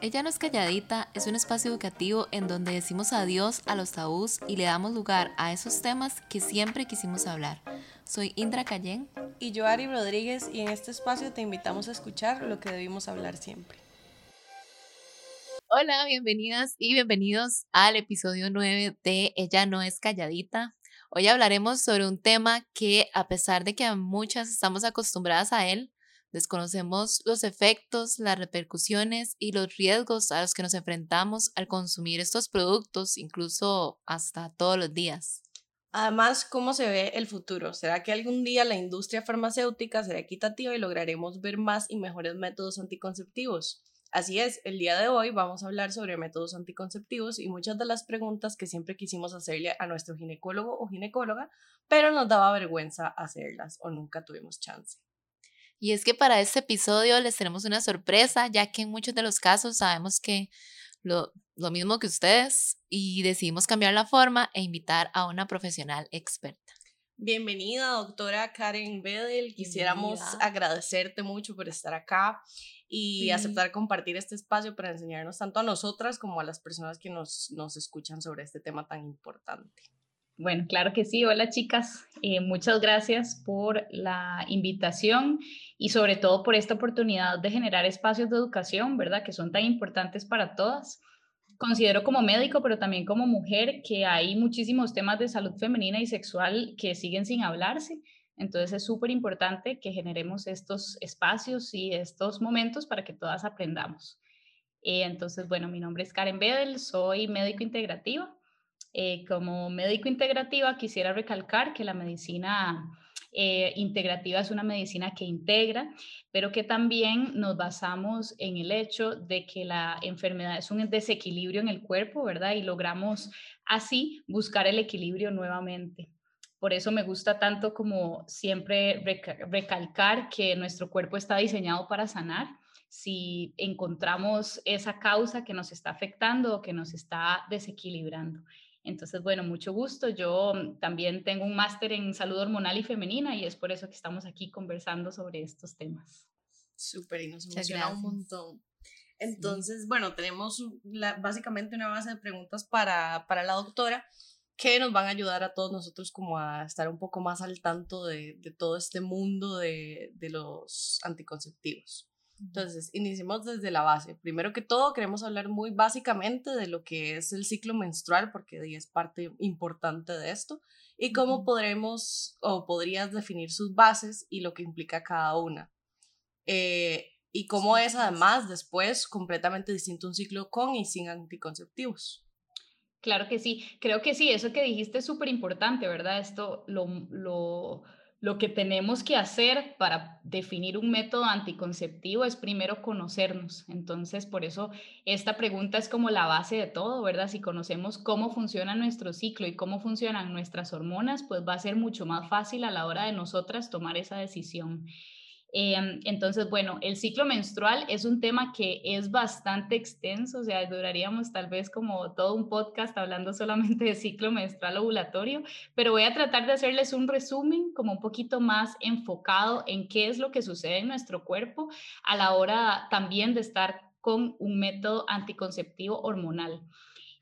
Ella no es calladita, es un espacio educativo en donde decimos adiós a los tabús y le damos lugar a esos temas que siempre quisimos hablar. Soy Indra Cayén. Y yo, Ari Rodríguez, y en este espacio te invitamos a escuchar lo que debimos hablar siempre. Hola, bienvenidas y bienvenidos al episodio 9 de Ella no es calladita. Hoy hablaremos sobre un tema que a pesar de que a muchas estamos acostumbradas a él, Desconocemos los efectos, las repercusiones y los riesgos a los que nos enfrentamos al consumir estos productos, incluso hasta todos los días. Además, ¿cómo se ve el futuro? ¿Será que algún día la industria farmacéutica será equitativa y lograremos ver más y mejores métodos anticonceptivos? Así es, el día de hoy vamos a hablar sobre métodos anticonceptivos y muchas de las preguntas que siempre quisimos hacerle a nuestro ginecólogo o ginecóloga, pero nos daba vergüenza hacerlas o nunca tuvimos chance. Y es que para este episodio les tenemos una sorpresa, ya que en muchos de los casos sabemos que lo, lo mismo que ustedes y decidimos cambiar la forma e invitar a una profesional experta. Bienvenida, doctora Karen Bedel. Quisiéramos agradecerte mucho por estar acá y aceptar compartir este espacio para enseñarnos tanto a nosotras como a las personas que nos, nos escuchan sobre este tema tan importante. Bueno, claro que sí. Hola chicas, eh, muchas gracias por la invitación y sobre todo por esta oportunidad de generar espacios de educación, ¿verdad? Que son tan importantes para todas. Considero como médico, pero también como mujer, que hay muchísimos temas de salud femenina y sexual que siguen sin hablarse. Entonces es súper importante que generemos estos espacios y estos momentos para que todas aprendamos. Eh, entonces, bueno, mi nombre es Karen Bedel, soy médico integrativa eh, como médico integrativa quisiera recalcar que la medicina eh, integrativa es una medicina que integra, pero que también nos basamos en el hecho de que la enfermedad es un desequilibrio en el cuerpo, ¿verdad? Y logramos así buscar el equilibrio nuevamente. Por eso me gusta tanto como siempre recalcar que nuestro cuerpo está diseñado para sanar si encontramos esa causa que nos está afectando o que nos está desequilibrando. Entonces, bueno, mucho gusto. Yo mm, también tengo un máster en salud hormonal y femenina y es por eso que estamos aquí conversando sobre estos temas. Súper, y nos emociona un montón. Entonces, bueno, tenemos básicamente una base de preguntas para, para la doctora que nos van a ayudar a todos nosotros como a estar un poco más al tanto de, de todo este mundo de, de los anticonceptivos. Entonces, iniciemos desde la base. Primero que todo, queremos hablar muy básicamente de lo que es el ciclo menstrual, porque es parte importante de esto, y cómo podremos o podrías definir sus bases y lo que implica cada una. Eh, y cómo es además después completamente distinto un ciclo con y sin anticonceptivos. Claro que sí, creo que sí, eso que dijiste es súper importante, ¿verdad? Esto lo, lo lo que tenemos que hacer para definir un método anticonceptivo es primero conocernos. Entonces, por eso esta pregunta es como la base de todo, ¿verdad? Si conocemos cómo funciona nuestro ciclo y cómo funcionan nuestras hormonas, pues va a ser mucho más fácil a la hora de nosotras tomar esa decisión. Em, entonces, bueno, el ciclo menstrual es un tema que es bastante extenso, o sea, duraríamos tal vez como todo un podcast hablando solamente de ciclo menstrual ovulatorio, pero voy a tratar de hacerles un resumen como un poquito más enfocado en qué es lo que sucede en nuestro cuerpo a la hora también de estar con un método anticonceptivo hormonal.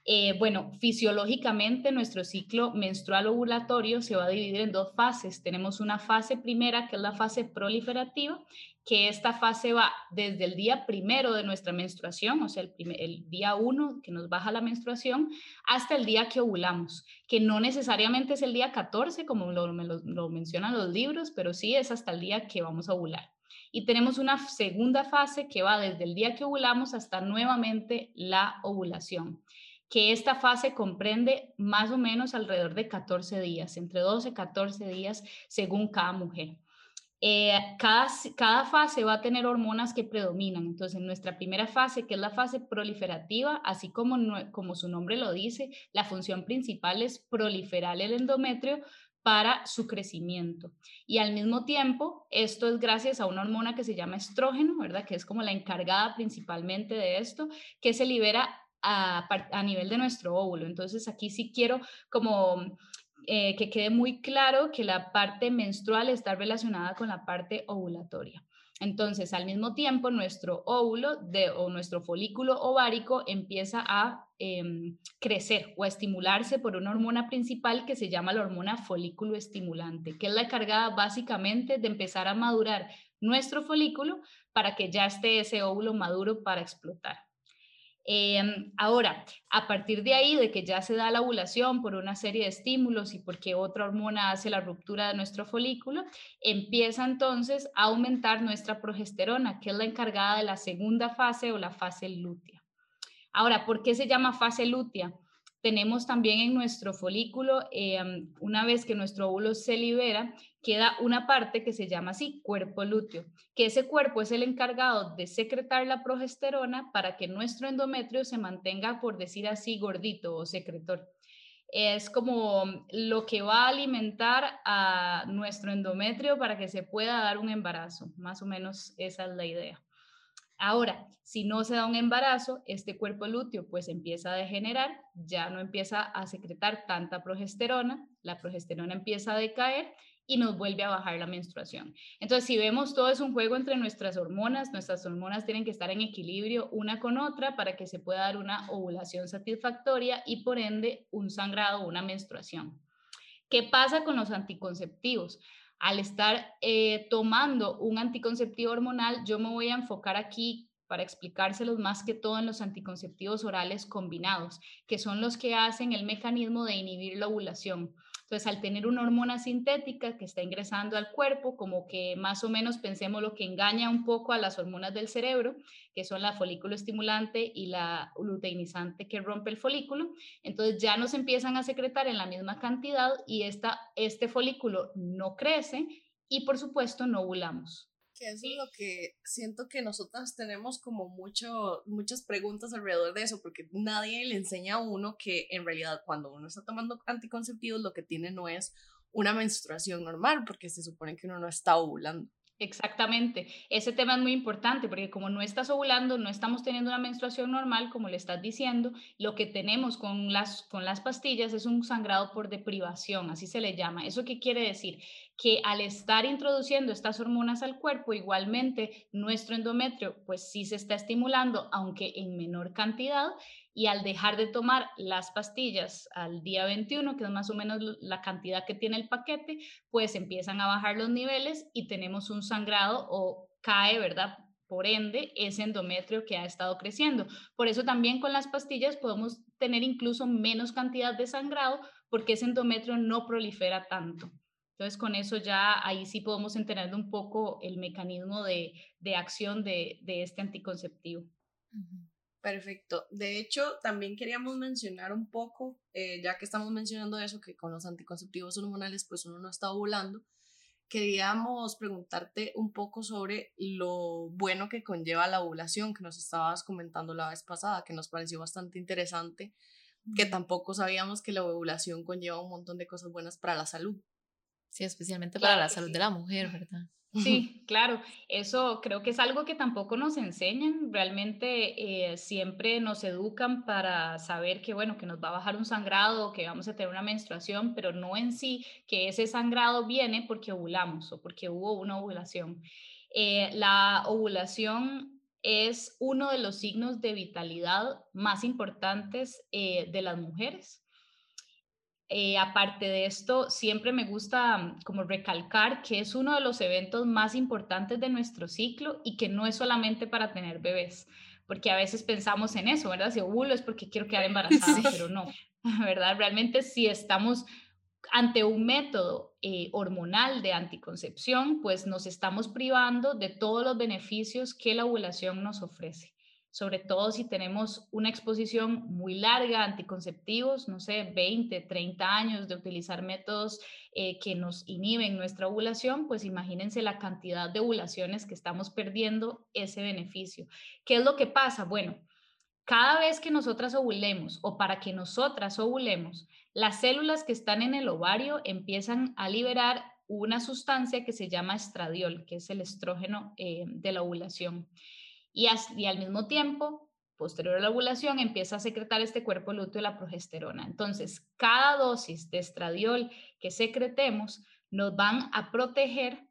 Eh, bueno, fisiológicamente nuestro ciclo menstrual ovulatorio se va a dividir en dos fases. Tenemos una fase primera, que es la fase proliferativa, que esta fase va desde el día primero de nuestra menstruación, o sea, el, día uno que nos baja la menstruación, hasta el día que ovulamos, que no necesariamente es el día 14, como lo, lo mencionan los libros, pero sí es hasta el día que vamos a ovular. Y tenemos una segunda fase que va desde el día que ovulamos hasta nuevamente la ovulación que esta fase comprende más o menos alrededor de 14 días, entre 12 y 14 días según cada mujer. Eh, cada, cada fase va a tener hormonas que predominan. Entonces, en nuestra primera fase, que es la fase proliferativa, así como, como su nombre lo dice, la función principal es proliferar el endometrio para su crecimiento. Y al mismo tiempo, esto es gracias a una hormona que se llama estrógeno, ¿verdad? Que es como la encargada principalmente de esto, que se libera a, nivel de nuestro óvulo. Entonces aquí sí quiero como eh, que quede muy claro que la parte menstrual está relacionada con la parte ovulatoria. Entonces, al mismo tiempo, nuestro óvulo de, o nuestro folículo ovárico empieza a em, crecer o estimularse por una hormona principal que se llama la hormona folículo estimulante, que es la encargada básicamente de empezar a madurar nuestro folículo para que ya esté ese óvulo maduro para explotar. Em, ahora, a partir de ahí, de que ya se da la ovulación por una serie de estímulos y porque otra hormona hace la ruptura de nuestro folículo, empieza entonces a aumentar nuestra progesterona, que es la encargada de la segunda fase o la fase lútea. Ahora, ¿por qué se llama fase lútea? Tenemos también en nuestro folículo, em, una vez que nuestro óvulo se libera, queda una parte que se llama así, cuerpo lúteo, que ese cuerpo es el encargado de secretar la progesterona para que nuestro endometrio se mantenga, por decir así, gordito o secretor. Es como lo que va a alimentar a nuestro endometrio para que se pueda dar un embarazo, más o menos esa es la idea. Ahora, si no se da un embarazo, este cuerpo lúteo pues empieza a degenerar, ya no empieza a secretar tanta progesterona, la progesterona empieza a decaer y nos vuelve a bajar la menstruación. Entonces, si vemos todo es un juego entre nuestras hormonas, nuestras hormonas tienen que estar en equilibrio una con otra para que se pueda dar una ovulación satisfactoria y por ende un sangrado una menstruación. ¿Qué pasa con los anticonceptivos? Al estar eh, tomando un anticonceptivo hormonal, yo me voy a enfocar aquí para explicárselos más que todo en los anticonceptivos orales combinados, que son los que hacen el mecanismo de inhibir la ovulación. Entonces, al tener una hormona sintética que está ingresando al cuerpo, como que más o menos pensemos lo que engaña un poco a las hormonas del cerebro, que son la folículo estimulante y la luteinizante que rompe el folículo, entonces ya no se empiezan a secretar en la misma cantidad y esta, este folículo no crece y por supuesto no ovulamos. Que eso es lo que siento que nosotras tenemos como mucho, muchas preguntas alrededor de eso, porque nadie le enseña a uno que en realidad cuando uno está tomando anticonceptivos lo que tiene no es una menstruación normal, porque se supone que uno no está ovulando. Exactamente. Ese tema es muy importante porque como no estás ovulando, no estamos teniendo una menstruación normal, como le estás diciendo, lo que tenemos con las, con las pastillas es un sangrado por deprivación, así se le llama. ¿Eso qué quiere decir? Que al estar introduciendo estas hormonas al cuerpo, igualmente nuestro endometrio, pues sí se está estimulando, aunque en menor cantidad, y al dejar de tomar las pastillas al día 21, que es más o menos la cantidad que tiene el paquete, pues empiezan a bajar los niveles y tenemos un sangrado o cae, ¿verdad? Por ende, ese endometrio que ha estado creciendo. Por eso también con las pastillas podemos tener incluso menos cantidad de sangrado porque ese endometrio no prolifera tanto. Entonces, con eso ya ahí sí podemos entender un poco el mecanismo de, acción de, este anticonceptivo. Perfecto. De hecho, también queríamos mencionar un poco, eh, ya que estamos mencionando eso, que con los anticonceptivos hormonales pues uno no está ovulando, queríamos preguntarte un poco sobre lo bueno que conlleva la ovulación, que nos estabas comentando la vez pasada, que nos pareció bastante interesante, que tampoco sabíamos que la ovulación conlleva un montón de cosas buenas para la salud. Sí, especialmente para la salud de la mujer, ¿verdad? Sí, claro, eso creo que es algo que tampoco nos enseñan, realmente eh, siempre nos educan para saber que, bueno, que nos va a bajar un sangrado, que vamos a tener una menstruación, pero no en sí que ese sangrado viene porque ovulamos o porque hubo una ovulación. Eh, la ovulación es uno de los signos de vitalidad más importantes eh, de las mujeres. Eh, aparte de esto, siempre me gusta mm, como recalcar que es uno de los eventos más importantes de nuestro ciclo y que no es solamente para tener bebés, porque a veces pensamos en eso, ¿verdad? Si ovulo es porque quiero quedar embarazada, pero no, ¿verdad? Realmente si estamos ante un método eh, hormonal de anticoncepción, pues nos estamos privando de todos los beneficios que la ovulación nos ofrece sobre todo si tenemos una exposición muy larga a anticonceptivos, no sé, 20, 30 años de utilizar métodos eh, que nos inhiben nuestra ovulación, pues imagínense la cantidad de ovulaciones que estamos perdiendo ese beneficio. ¿Qué es lo que pasa? Bueno, cada vez que nosotras ovulemos o para que nosotras ovulemos, las células que están en el ovario empiezan a liberar una sustancia que se llama estradiol, que es el estrógeno eh, de la ovulación y, al mismo tiempo, posterior a la ovulación, empieza a secretar este cuerpo lúteo la progesterona. Entonces, cada dosis de estradiol que secretemos nos van a proteger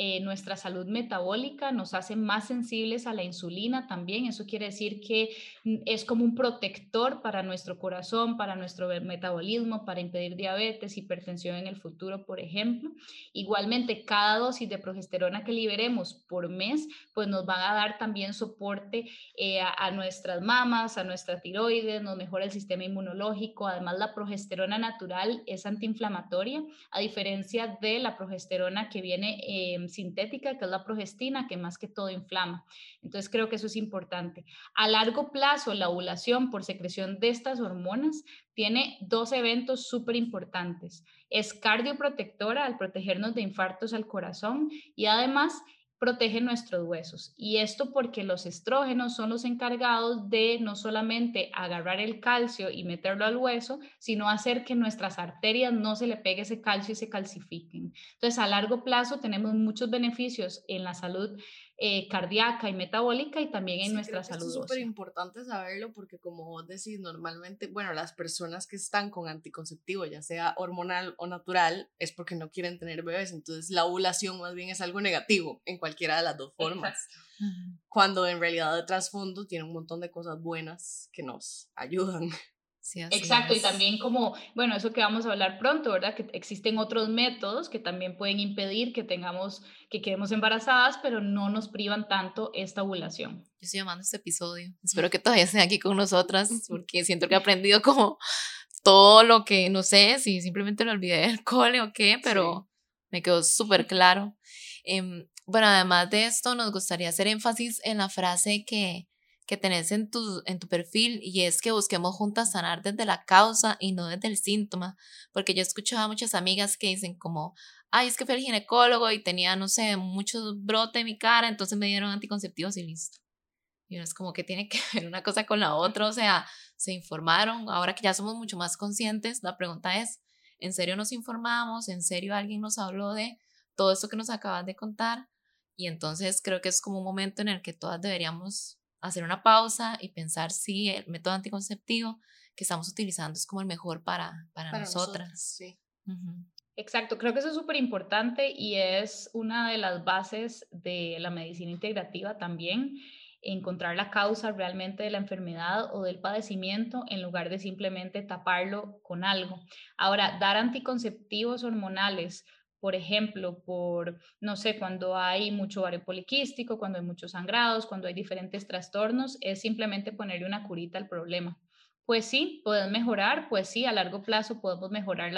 eh, nuestra salud metabólica, nos hace más sensibles a la insulina también. Eso quiere decir que mm, es como un protector para nuestro corazón, para nuestro metabolismo, para impedir diabetes, hipertensión en el futuro, por ejemplo. Igualmente, cada dosis de progesterona que liberemos por mes, pues nos van a dar también soporte eh, a, nuestras mamas, a nuestra tiroides, nos mejora el sistema inmunológico. Además, la progesterona natural es antiinflamatoria, a diferencia de la progesterona que viene eh, sintética, que es la progestina, que más que todo inflama. Entonces creo que eso es importante. A largo plazo, la ovulación por secreción de estas hormonas tiene dos eventos súper importantes. Es cardioprotectora al protegernos de infartos al corazón y además protege nuestros huesos. Y esto porque los estrógenos son los encargados de no solamente agarrar el calcio y meterlo al hueso, sino hacer que nuestras arterias no se le pegue ese calcio y se calcifiquen. Entonces, a largo plazo tenemos muchos beneficios en la salud eh, cardíaca y metabólica y también en nuestra salud. Es súper importante saberlo porque como vos decís, normalmente, bueno, las personas que están con anticonceptivo, ya sea hormonal o natural, es porque no quieren tener bebés, entonces la ovulación más bien es algo negativo en cualquiera de las dos formas. Cuando en realidad de trasfondo tiene un montón de cosas buenas que nos ayudan. Exacto, y también como, bueno, eso que vamos a hablar pronto, ¿verdad? Que existen otros métodos que también pueden impedir que tengamos, que quedemos embarazadas, pero no nos privan tanto esta ovulación. Yo estoy llamando este episodio. Espero que todavía estén aquí con nosotras, porque siento que he aprendido como todo lo que, no sé, si simplemente lo olvidé del cole o qué, pero me quedó súper claro. Em, bueno, además de esto, nos gustaría hacer énfasis en la frase que que tenés en tu, en tu perfil y es que busquemos juntas sanar desde la causa y no desde el síntoma, porque yo escuchaba a muchas amigas que dicen como, ay, es que fui al ginecólogo y tenía, no sé, mucho brote en mi cara, entonces me dieron anticonceptivos y listo. Y es como que tiene que ver una cosa con la otra, o sea, se informaron, ahora que ya somos mucho más conscientes, la pregunta es, ¿en serio nos informamos? ¿En serio alguien nos habló de todo esto que nos acabas de contar? Y entonces creo que es como un momento en el que todas deberíamos hacer una pausa y pensar si el método anticonceptivo que estamos utilizando es como el mejor para, para, nosotras. sí. Exacto, creo que eso es súper importante y es una de las bases de la medicina integrativa también, encontrar la causa realmente de la enfermedad o del padecimiento en lugar de simplemente taparlo con algo. Ahora, dar anticonceptivos hormonales por ejemplo, por, no sé, cuando hay mucho ovario poliquístico, cuando hay muchos sangrados, cuando hay diferentes trastornos, es simplemente ponerle una curita al problema. Pues sí, pueden mejorar, pues sí, a largo plazo podemos mejorar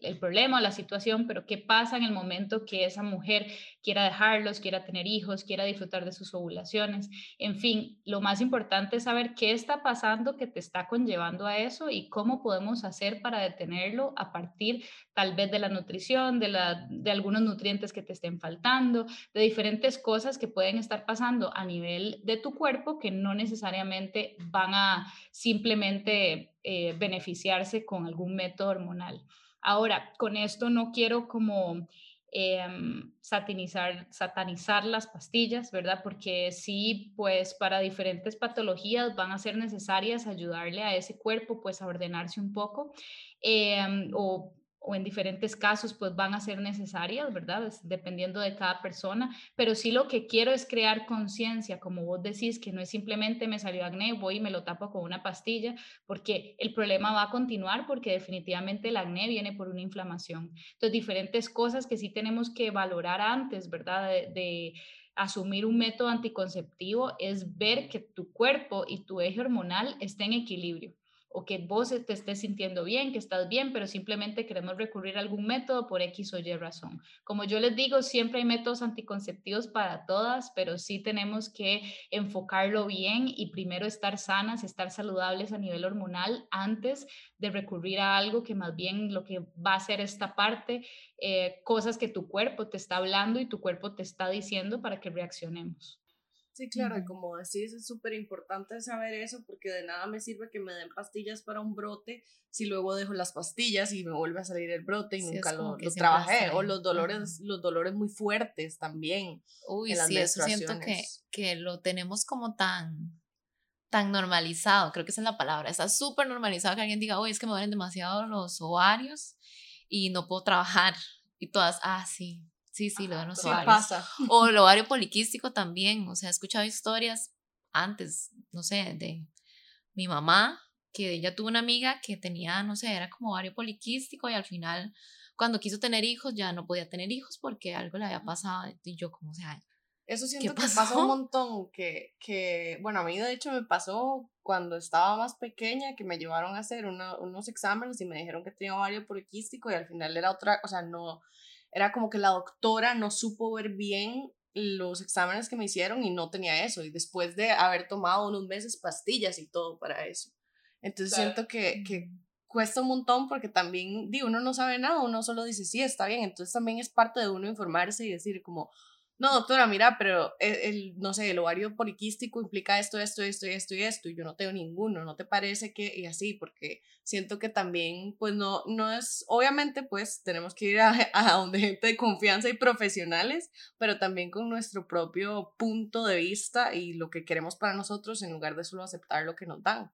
el problema la situación, pero ¿qué pasa en el momento que esa mujer quiera dejarlos, quiera tener hijos, quiera disfrutar de sus ovulaciones? En fin, lo más importante es saber qué está pasando que te está conllevando a eso y cómo podemos hacer para detenerlo a partir tal vez de la nutrición, de algunos nutrientes que te estén faltando, de diferentes cosas que pueden estar pasando a nivel de tu cuerpo que no necesariamente van a simplemente eh, beneficiarse con algún método hormonal. Ahora, con esto no quiero como em, satanizar, satanizar las pastillas, ¿verdad? Porque sí, pues para diferentes patologías van a ser necesarias ayudarle a ese cuerpo pues a ordenarse un poco em, o o en diferentes casos pues van a ser necesarias, ¿verdad? Dependiendo de cada persona, pero sí lo que quiero es crear conciencia, como vos decís, que no es simplemente me salió acné, voy y me lo tapo con una pastilla, porque el problema va a continuar porque definitivamente el acné viene por una inflamación. Entonces, diferentes cosas que sí tenemos que valorar antes, ¿verdad? de, asumir un método anticonceptivo es ver que tu cuerpo y tu eje hormonal estén en equilibrio o que vos te estés sintiendo bien, que estás bien, pero simplemente queremos recurrir a algún método por X o Y razón. Como yo les digo, siempre hay métodos anticonceptivos para todas, pero sí tenemos que enfocarlo bien y primero estar sanas, estar saludables a nivel hormonal antes de recurrir a algo que más bien lo que va a hacer esta parte, eh, cosas que tu cuerpo te está hablando y tu cuerpo te está diciendo para que reaccionemos. Sí, claro, y como decís, es súper importante saber eso porque de nada me sirve que me den pastillas para un brote si luego dejo las pastillas y me vuelve a salir el brote y nunca lo, trabajé. O los dolores, los dolores muy fuertes también. Uy, sí, eso siento que, que lo tenemos como tan tan normalizado, creo que esa es la palabra, está súper normalizado que alguien diga, oye, es que me duelen demasiado los ovarios y no puedo trabajar. Y todas, ah, sí, Sí, sí, lo de los Sí ovarios. pasa. O el ovario poliquístico también. O sea, he escuchado historias antes, no sé, de mi mamá, que ella tuvo una amiga que tenía, no sé, era como ovario poliquístico y al final, cuando quiso tener hijos, ya no podía tener hijos porque algo le había pasado. Y yo, como, o sea, Eso siento que pasó? pasa un montón, que, que, bueno, a mí de hecho me pasó cuando estaba más pequeña, que me llevaron a hacer una- unos exámenes y me dijeron que tenía ovario poliquístico y al final era otra, o sea, no, era como que la doctora no supo ver bien los exámenes que me hicieron y no tenía eso, y después de haber tomado unos meses pastillas y todo para eso. Entonces Claro. siento que, que cuesta un montón porque también, digo, uno no sabe nada, uno solo dice, sí, está bien, entonces también es parte de uno informarse y decir como, no, doctora, mira, pero el, el, no sé, el ovario poliquístico implica esto, esto, esto esto y esto, y yo no tengo ninguno, ¿no te parece que? Y así, porque siento que también, pues no, no es, obviamente, pues tenemos que ir a, a donde gente de confianza y profesionales, pero también con nuestro propio punto de vista y lo que queremos para nosotros en lugar de solo aceptar lo que nos dan.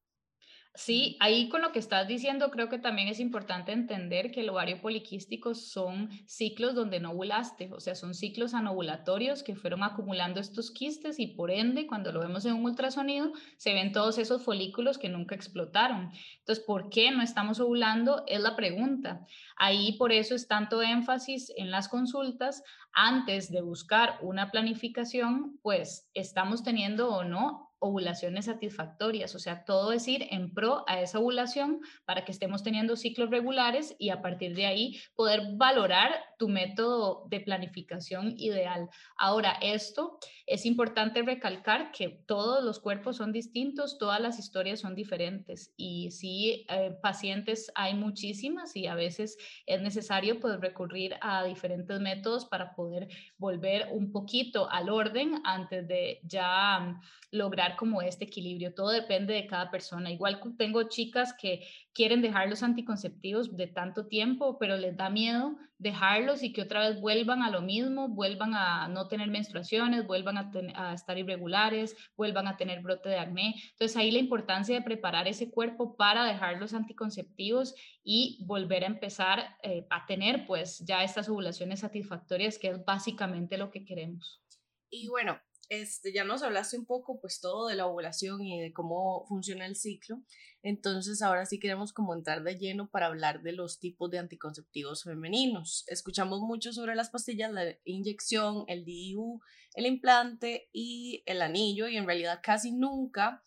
Sí, ahí con lo que estás diciendo, creo que también es importante entender que el ovario poliquístico son ciclos donde no ovulaste, o sea, son ciclos anovulatorios que fueron acumulando estos quistes y por ende, cuando lo vemos en un ultrasonido, se ven todos esos folículos que nunca explotaron. Entonces, ¿por qué no estamos ovulando? Es la pregunta. Ahí por eso es tanto énfasis en las consultas antes de buscar una planificación, pues estamos teniendo o no ovulaciones satisfactorias, o sea, todo es ir en pro a esa ovulación para que estemos teniendo ciclos regulares y a partir de ahí poder valorar tu método de planificación ideal. Ahora, esto es importante recalcar que todos los cuerpos son distintos, todas las historias son diferentes y sí, eh, pacientes hay muchísimas y a veces es necesario pues recurrir a diferentes métodos para poder volver un poquito al orden antes de ya um, lograr como este equilibrio. Todo depende de cada persona. Igual tengo chicas que quieren dejar los anticonceptivos de tanto tiempo, pero les da miedo dejarlos y que otra vez vuelvan a lo mismo, vuelvan a no tener menstruaciones, vuelvan a, estar irregulares, vuelvan a tener brote de acné. Entonces ahí la importancia de preparar ese cuerpo para dejar los anticonceptivos y volver a empezar eh, a tener pues ya estas ovulaciones satisfactorias, que es básicamente lo que queremos. Y bueno, este, ya nos hablaste un poco pues todo de la ovulación y de cómo funciona el ciclo. Entonces ahora sí queremos como entrar de lleno para hablar de los tipos de anticonceptivos femeninos. Escuchamos mucho sobre las pastillas, la inyección, el DIU, el implante y el anillo y en realidad casi nunca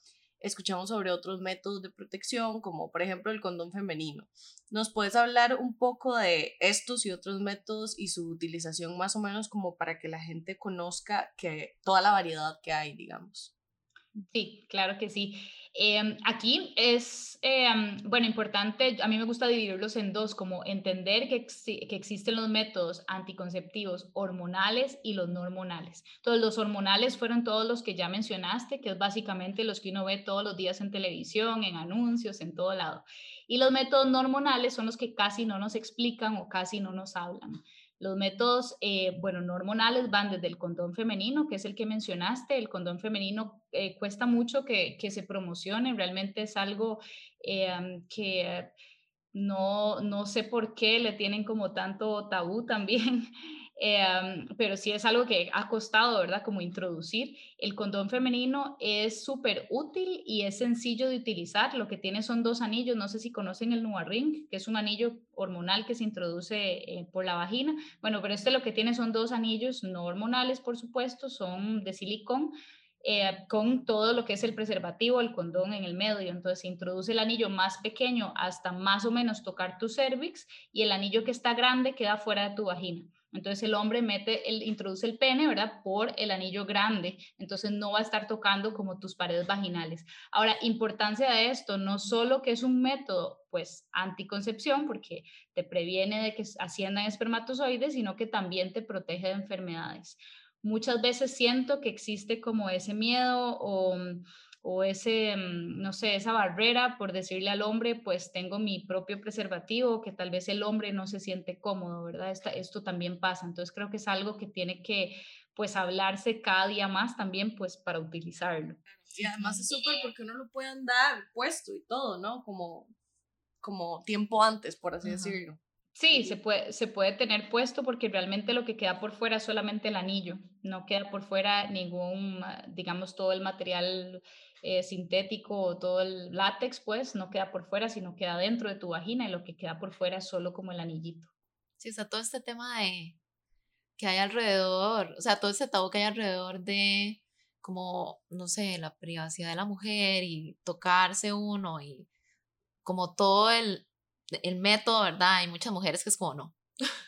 escuchamos sobre otros métodos de protección, como por ejemplo el condón femenino. ¿Nos puedes hablar un poco de estos y otros métodos y su utilización más o menos como para que la gente conozca que toda la variedad que hay, digamos? Sí, claro que sí. Eh, aquí es, eh, bueno, importante, a mí me gusta dividirlos en dos, como entender que, que, existen los métodos anticonceptivos hormonales y los no hormonales. Entonces, los hormonales fueron todos los que ya mencionaste, que es básicamente los que uno ve todos los días en televisión, en anuncios, en todo lado. Y los métodos no hormonales son los que casi no nos explican o casi no nos hablan. Los métodos, eh, bueno, no hormonales van desde el condón femenino, que es el que mencionaste. El condón femenino eh, cuesta mucho que, que, se promocione, realmente es algo eh, que no, no sé por qué le tienen como tanto tabú también. Eh, pero sí es algo que ha costado, ¿verdad? Como introducir. El condón femenino es súper útil y es sencillo de utilizar. Lo que tiene son dos anillos. No sé si conocen el Nuvaring, que es un anillo hormonal que se introduce eh, por la vagina. Bueno, pero este lo que tiene son dos anillos no hormonales, por supuesto, son de silicón. Eh, con todo lo que es el preservativo, el condón en el medio. Entonces se introduce el anillo más pequeño hasta más o menos tocar tu cervix y el anillo que está grande queda fuera de tu vagina. Entonces el hombre mete, el, introduce el pene, ¿verdad? Por el anillo grande. Entonces no va a estar tocando como tus paredes vaginales. Ahora, importancia de esto, no solo que es un método, pues, anticoncepción, porque te previene de que asciendan espermatozoides, sino que también te protege de enfermedades. Muchas veces siento que existe como ese miedo o o ese, no sé, esa barrera por decirle al hombre, pues tengo mi propio preservativo, que tal vez el hombre no se siente cómodo, ¿verdad? Esto también pasa. Entonces creo que es algo que tiene que, pues, hablarse cada día más también, pues, para utilizarlo. Y además es súper porque uno lo puede andar puesto y todo, ¿no? Como, como tiempo antes, por así uh -huh. decirlo. Sí, se puede, se puede tener puesto porque realmente lo que queda por fuera es solamente el anillo, no queda por fuera ningún, ah, digamos, todo el material eh, sintético o todo el látex, pues no queda por fuera, sino queda dentro de tu vagina y lo que queda por fuera es solo como el anillito. Sí, o sea, todo este tema de que hay alrededor, o sea, todo ese tabú que hay alrededor de como, no sé, la privacidad de la mujer y tocarse uno y como todo el, el método, ¿verdad? Hay muchas mujeres que es como, no.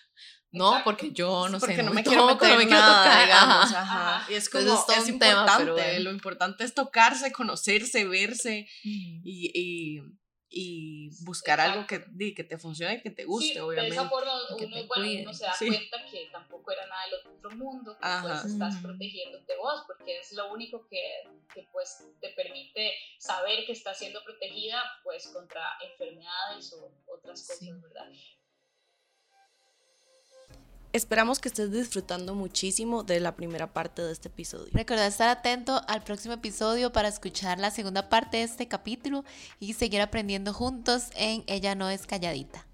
No, porque yo no porque sé. no me quiero meter no me quiero tocar. Digamos, ajá. Y es como, es, importante. Lo importante es tocarse, conocerse, verse y, y, y, buscar algo que, que te funcione y que te guste, sí, obviamente. De esa forma uno, bueno, uno se da cuenta que tampoco era nada del otro mundo, que pues estás protegiéndote vos, porque es lo único que, que pues te permite saber que estás siendo protegida pues contra enfermedades o otras cosas, ¿verdad? Esperamos que estés disfrutando muchísimo de la primera parte de este episodio. Recuerda estar atento al próximo episodio para escuchar la segunda parte de este capítulo y seguir aprendiendo juntos en Ella no es calladita.